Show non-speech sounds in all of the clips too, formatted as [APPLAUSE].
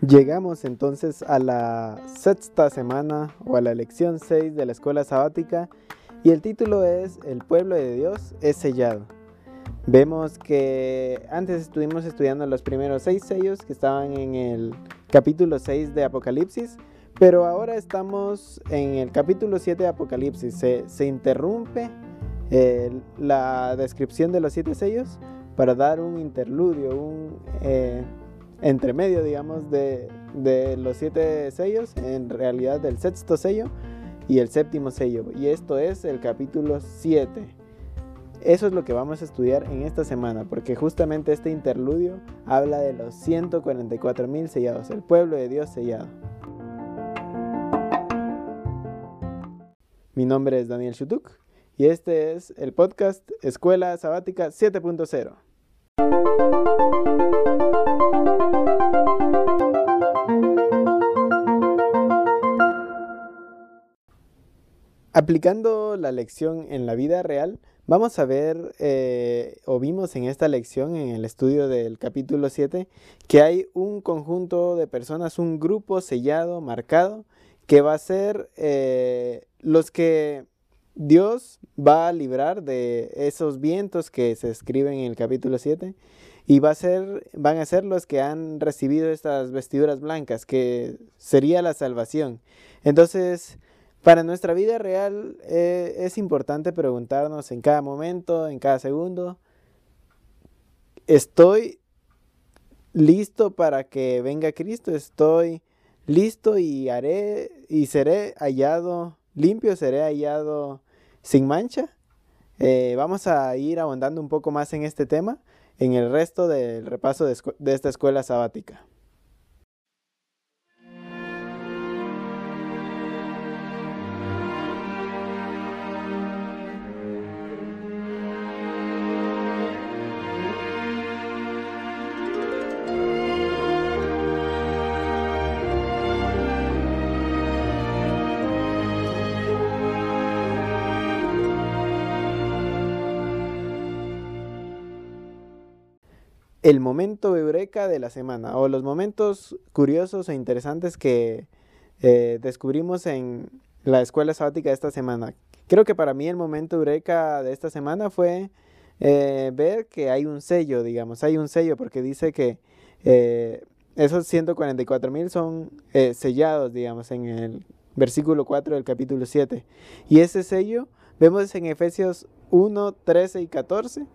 Llegamos entonces a la sexta semana o a la lección 6 de la escuela sabática y el título es El pueblo de Dios es sellado. Vemos que antes estuvimos estudiando los primeros seis sellos que estaban en el capítulo 6 de Apocalipsis, pero ahora estamos en el capítulo 7 de Apocalipsis. Se, interrumpe eh, la descripción de los siete sellos para dar un interludio, un... Eh, entre medio, digamos, de, los siete sellos, en realidad del sexto sello y el séptimo sello. Y esto es el capítulo 7. Eso es lo que vamos a estudiar en esta semana, porque justamente este interludio habla de los 144 mil sellados, el pueblo de Dios sellado. Mi nombre es Daniel Shutuk y este es el podcast Escuela Sabática 7.0. Aplicando la lección en la vida real, vamos a ver eh, o vimos en esta lección, en el estudio del capítulo 7, que hay un conjunto de personas, un grupo sellado, marcado, que va a ser eh, los que Dios va a librar de esos vientos que se escriben en el capítulo 7 y va a ser, van a ser los que han recibido estas vestiduras blancas, que sería la salvación. Entonces, para nuestra vida real eh, es importante preguntarnos en cada momento, en cada segundo, ¿estoy listo para que venga Cristo? ¿Estoy listo y haré y seré hallado limpio? ¿Seré hallado sin mancha? Eh, vamos a ir ahondando un poco más en este tema en el resto del repaso de esta escuela sabática. El momento eureka de la semana o los momentos curiosos e interesantes que eh, descubrimos en la escuela sabática de esta semana. Creo que para mí el momento eureka de esta semana fue eh, ver que hay un sello, digamos, hay un sello porque dice que eh, esos 144 mil son sellados, digamos, en el versículo 4 del capítulo 7. Y ese sello vemos en Efesios 1, 13 y 14.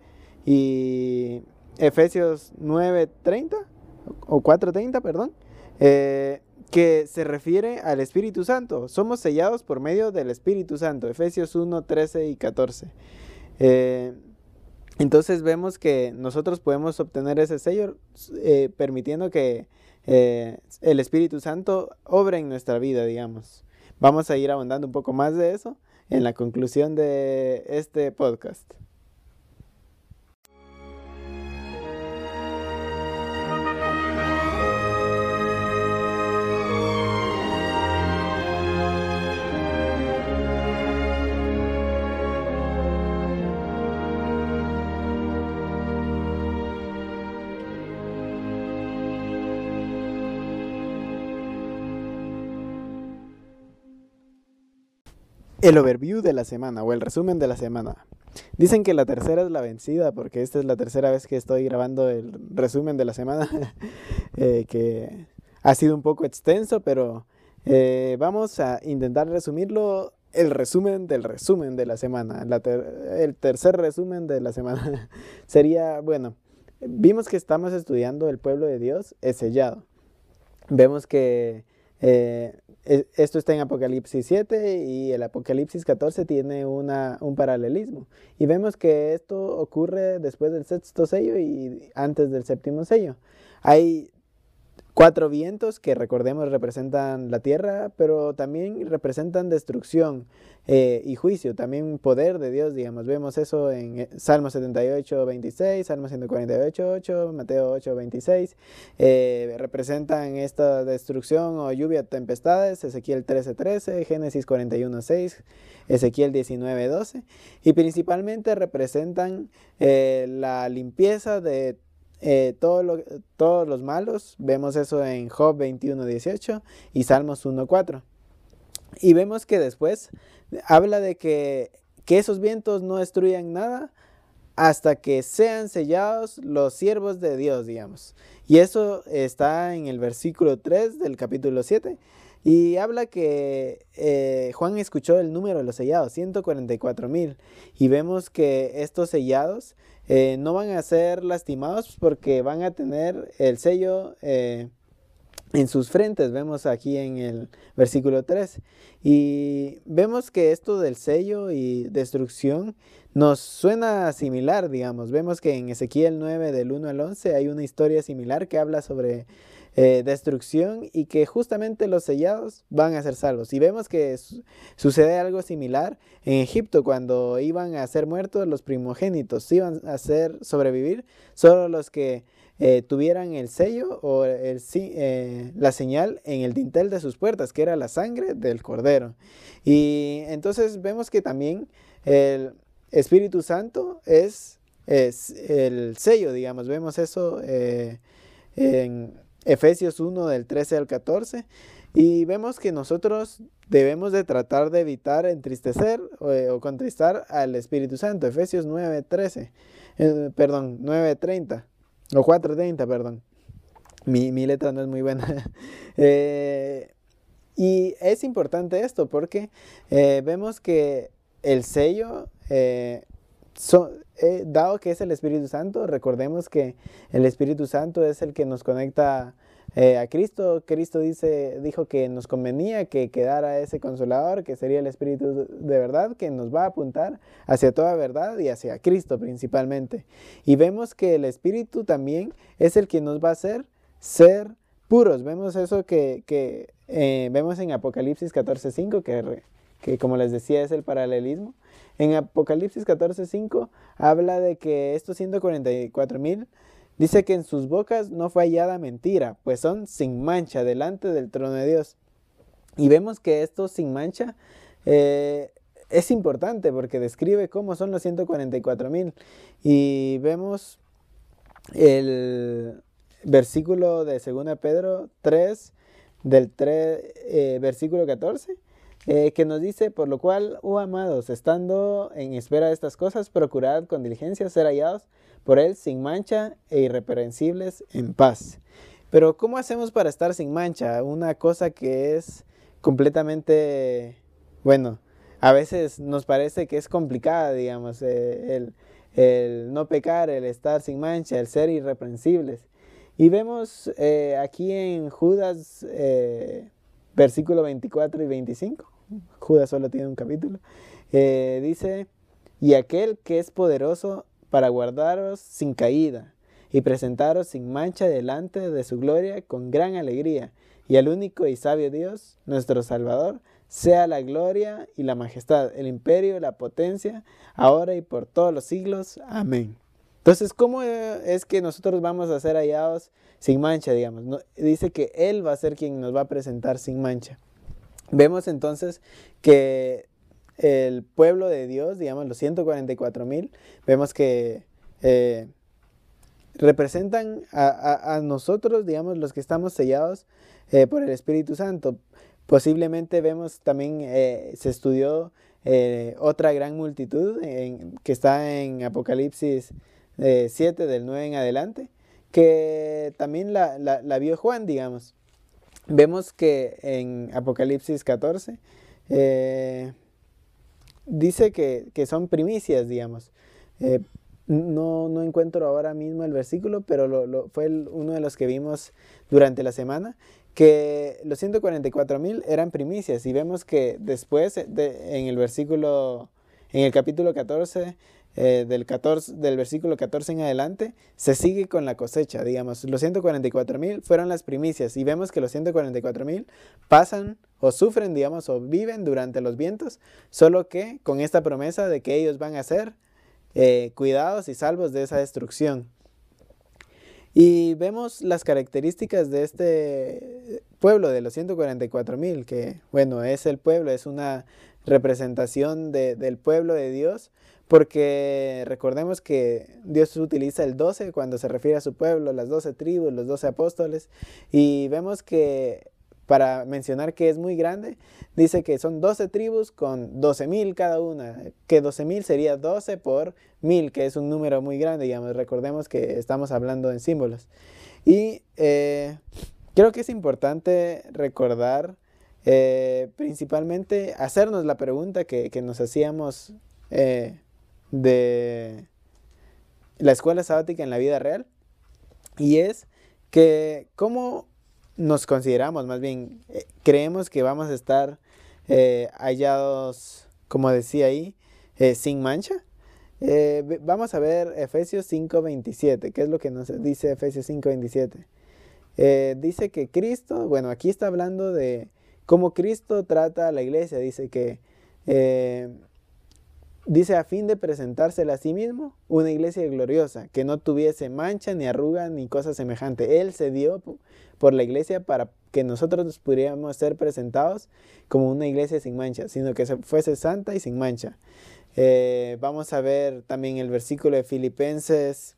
Y Efesios 9:30 o 4:30, perdón, eh, que se refiere al Espíritu Santo. Somos sellados por medio del Espíritu Santo. Efesios 1, 13 y 14. Eh, entonces vemos que nosotros podemos obtener ese sello eh, permitiendo que el Espíritu Santo obre en nuestra vida, digamos. Vamos a ir abundando un poco más de eso en la conclusión de este podcast. El overview de la semana o el resumen de la semana. Dicen que la tercera es la vencida porque esta es la tercera vez que estoy grabando el resumen de la semana, [LAUGHS] eh, que ha sido un poco extenso, pero eh, vamos a intentar resumirlo, el resumen del resumen de la semana, el tercer resumen de la semana [LAUGHS] sería, bueno, vimos que estamos estudiando el pueblo de Dios es sellado. Vemos que eh, esto está en Apocalipsis 7 y el Apocalipsis 14 tiene una, un paralelismo. Y vemos que esto ocurre después del sexto sello y antes del séptimo sello. Hay cuatro vientos que recordemos representan la tierra, pero también representan destrucción eh, y juicio, también poder de Dios, digamos. Vemos eso en eh, Salmo 78, 26, Salmo 148, 8, Mateo 8, 26. Eh, representan esta destrucción o lluvia, tempestades, Ezequiel 13, 13, Génesis 41, 6, Ezequiel 19, 12. Y principalmente representan la limpieza de eh, todos los malos. Vemos eso en Job 21, 18 y Salmos 1, 4. Y vemos que después habla de que, que esos vientos no destruyan nada hasta que sean sellados los siervos de Dios, digamos. Y eso está en el versículo 3 del capítulo 7. Y habla que eh, Juan escuchó el número de los sellados, 144 mil. Y vemos que estos sellados eh, no van a ser lastimados porque van a tener el sello eh, en sus frentes. Vemos aquí en el versículo 3. Y vemos que esto del sello y destrucción nos suena similar, digamos. Vemos que en Ezequiel 9 del 1 al 11 hay una historia similar que habla sobre eh, destrucción y que justamente los sellados van a ser salvos. Y vemos que sucede algo similar en Egipto cuando iban a ser muertos los primogénitos, iban a ser sobrevivir solo los que eh, tuvieran el sello o el, eh, la señal en el dintel de sus puertas, que era la sangre del cordero. Y entonces vemos que también el Espíritu Santo es, es el sello, digamos, vemos eso en Efesios 1 del 13 al 14. Y vemos que nosotros debemos de tratar de evitar entristecer eh, o, contristar al Espíritu Santo. Efesios 9, 13, eh, perdón, 9, 30 o 4, 30, perdón. Mi, letra no es muy buena. [LAUGHS] Eh, y es importante esto porque vemos que el sello eh, dado que es el Espíritu Santo, recordemos que el Espíritu Santo es el que nos conecta eh, a Cristo. Cristo dice, dijo que nos convenía que quedara ese consolador, que sería el Espíritu de verdad, que nos va a apuntar hacia toda verdad y hacia Cristo principalmente. Y vemos que el Espíritu también es el que nos va a hacer ser puros. Vemos eso que, eh, vemos en Apocalipsis 14.5, que, que como les decía es el paralelismo. En Apocalipsis 14:5 habla de que estos 144 mil dice que en sus bocas no fue hallada mentira, pues son sin mancha delante del trono de Dios. Y vemos que esto sin mancha eh, es importante porque describe cómo son los 144 mil. Y vemos el versículo de 2 Pedro 3, del 3, eh, versículo 14 eh, que nos dice, por lo cual, oh amados, estando en espera de estas cosas, procurad con diligencia ser hallados por Él sin mancha e irreprensibles en paz. Pero ¿cómo hacemos para estar sin mancha? Una cosa que es completamente, bueno, a veces nos parece que es complicada, digamos, eh, el, el, no pecar, el estar sin mancha, el ser irreprensibles. Y vemos eh, aquí en Judas, versículo 24 y 25, [LAUGHS] Judas solo tiene un capítulo, eh, dice, y aquel que es poderoso para guardaros sin caída y presentaros sin mancha delante de su gloria con gran alegría, y al único y sabio Dios, nuestro Salvador, sea la gloria y la majestad, el imperio y la potencia, ahora y por todos los siglos. Amén. Entonces, ¿cómo es que nosotros vamos a ser hallados sin mancha, digamos? dice que Él va a ser quien nos va a presentar sin mancha. Vemos entonces que el pueblo de Dios, digamos los 144 mil, vemos que eh, representan a, nosotros, digamos, los que estamos sellados eh, por el Espíritu Santo. Posiblemente vemos también, eh, se estudió otra gran multitud que está en Apocalipsis 7 del 9 en adelante, que también la, la vio Juan, digamos vemos que en Apocalipsis 14 eh, dice que, son primicias, digamos. Eh, no, no, encuentro ahora mismo el versículo, pero fue uno de los que vimos durante la semana, que los 144 mil eran primicias y vemos que después en el versículo, en el capítulo 14, eh, del, 14, del versículo 14 en adelante, se sigue con la cosecha, digamos. Los 144 mil fueron las primicias y vemos que los 144 mil pasan o sufren, digamos, o viven durante los vientos, solo que con esta promesa de que ellos van a ser eh, cuidados y salvos de esa destrucción. Y vemos las características de este pueblo de los 144 mil, que bueno, es el pueblo, es una representación del pueblo de Dios, porque recordemos que Dios utiliza el 12 cuando se refiere a su pueblo, las 12 tribus, los 12 apóstoles, y vemos que para mencionar que es muy grande, dice que son 12 tribus con 12 mil cada una, que 12 mil sería 12 por mil, que es un número muy grande, digamos, recordemos que estamos hablando en símbolos. Y eh, creo que es importante recordar, eh, principalmente, hacernos la pregunta que, nos hacíamos eh, de la escuela sabática en la vida real, y es que cómo nos consideramos, más bien, eh, creemos que vamos a estar eh, hallados, como decía ahí, sin mancha. vamos a ver Efesios 5.27, ¿qué es lo que nos dice Efesios 5.27? dice que Cristo, bueno, aquí está hablando de cómo Cristo trata a la iglesia, dice que Dice a fin de presentársela a sí mismo una iglesia gloriosa, que no tuviese mancha, ni arruga, ni cosa semejante. Él se dio por la iglesia para que nosotros pudiéramos ser presentados como una iglesia sin mancha, sino que fuese santa y sin mancha. Eh, vamos a ver también el versículo de Filipenses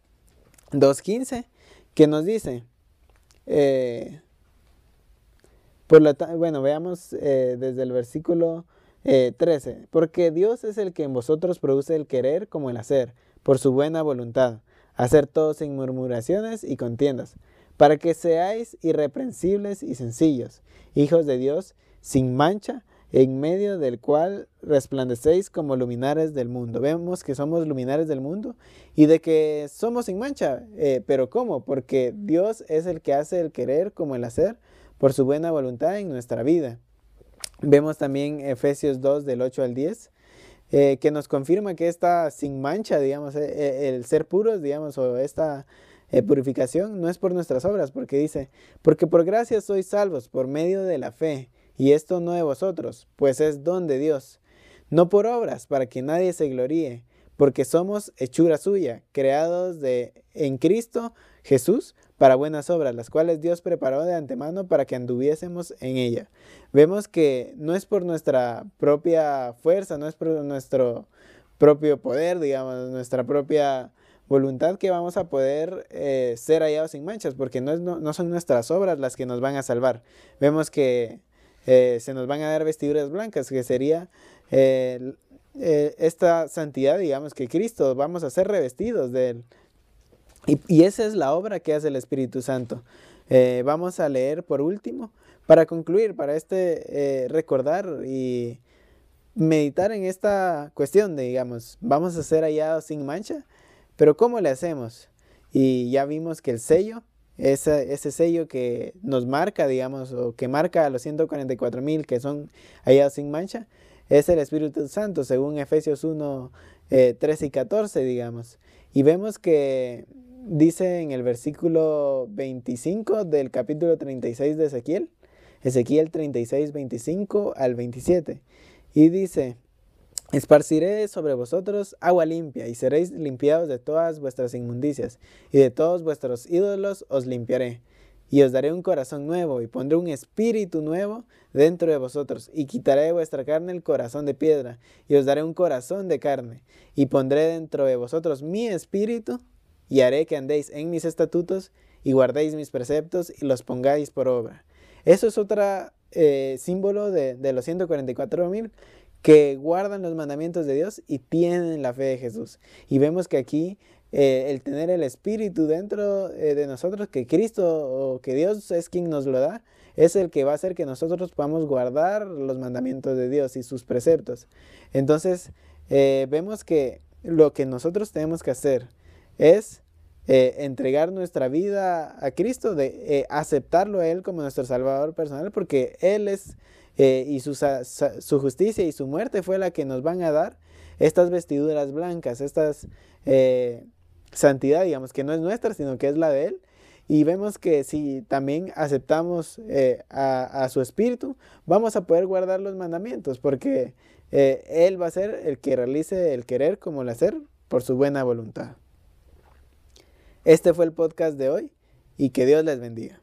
2.15, que nos dice, eh, por la, bueno, veamos eh, desde el versículo 13. Eh, Porque Dios es el que en vosotros produce el querer como el hacer, por su buena voluntad, hacer todo sin murmuraciones y contiendas, para que seáis irreprensibles y sencillos, hijos de Dios, sin mancha, en medio del cual resplandecéis como luminares del mundo. Vemos que somos luminares del mundo y de que somos sin mancha. Eh, pero ¿cómo? Porque Dios es el que hace el querer como el hacer por su buena voluntad en nuestra vida. Vemos también Efesios 2 del 8 al 10, eh, que nos confirma que está sin mancha, digamos, eh, eh, el ser puros, digamos, o esta purificación no es por nuestras obras, porque dice, porque por gracia sois salvos por medio de la fe, y esto no de vosotros, pues es don de Dios, no por obras, para que nadie se gloríe, porque somos hechura suya, creados de, en Cristo Jesús para buenas obras, las cuales Dios preparó de antemano para que anduviésemos en ella. Vemos que no es por nuestra propia fuerza, no es por nuestro propio poder, digamos, nuestra propia voluntad que vamos a poder eh, ser hallados sin manchas, porque no, no, son nuestras obras las que nos van a salvar. Vemos que eh, se nos van a dar vestiduras blancas, que sería eh, esta santidad, digamos, que Cristo, vamos a ser revestidos de él. Y, esa es la obra que hace el Espíritu Santo. Eh, vamos a leer por último, para concluir, para este eh, recordar y meditar en esta cuestión de, digamos, vamos a ser hallados sin mancha, pero ¿cómo le hacemos? Y ya vimos que el sello, ese, ese sello que nos marca, digamos, o que marca a los 144 mil que son hallados sin mancha, es el Espíritu Santo, según Efesios 1, 13 eh, y 14, digamos. Y vemos que dice en el versículo 25 del capítulo 36 de Ezequiel, Ezequiel 36, 25 al 27, y dice, Esparciré sobre vosotros agua limpia, y seréis limpiados de todas vuestras inmundicias, y de todos vuestros ídolos os limpiaré. Y os daré un corazón nuevo, y pondré un espíritu nuevo dentro de vosotros, y quitaré de vuestra carne el corazón de piedra, y os daré un corazón de carne, y pondré dentro de vosotros mi espíritu, y haré que andéis en mis estatutos y guardéis mis preceptos y los pongáis por obra. Eso es otro eh, símbolo de, los 144 mil que guardan los mandamientos de Dios y tienen la fe de Jesús. Y vemos que aquí eh, el tener el Espíritu dentro eh, de nosotros, que Cristo o que Dios es quien nos lo da, es el que va a hacer que nosotros podamos guardar los mandamientos de Dios y sus preceptos. Entonces, vemos que lo que nosotros tenemos que hacer es eh, entregar nuestra vida a Cristo, de eh, aceptarlo a Él como nuestro Salvador personal, porque Él es, eh, y su, su, justicia y su muerte fue la que nos van a dar estas vestiduras blancas, estas santidad, digamos, que no es nuestra, sino que es la de Él. Y vemos que si también aceptamos a, su Espíritu, vamos a poder guardar los mandamientos, porque Él va a ser el que realice el querer como el hacer por su buena voluntad. Este fue el podcast de hoy y que Dios les bendiga.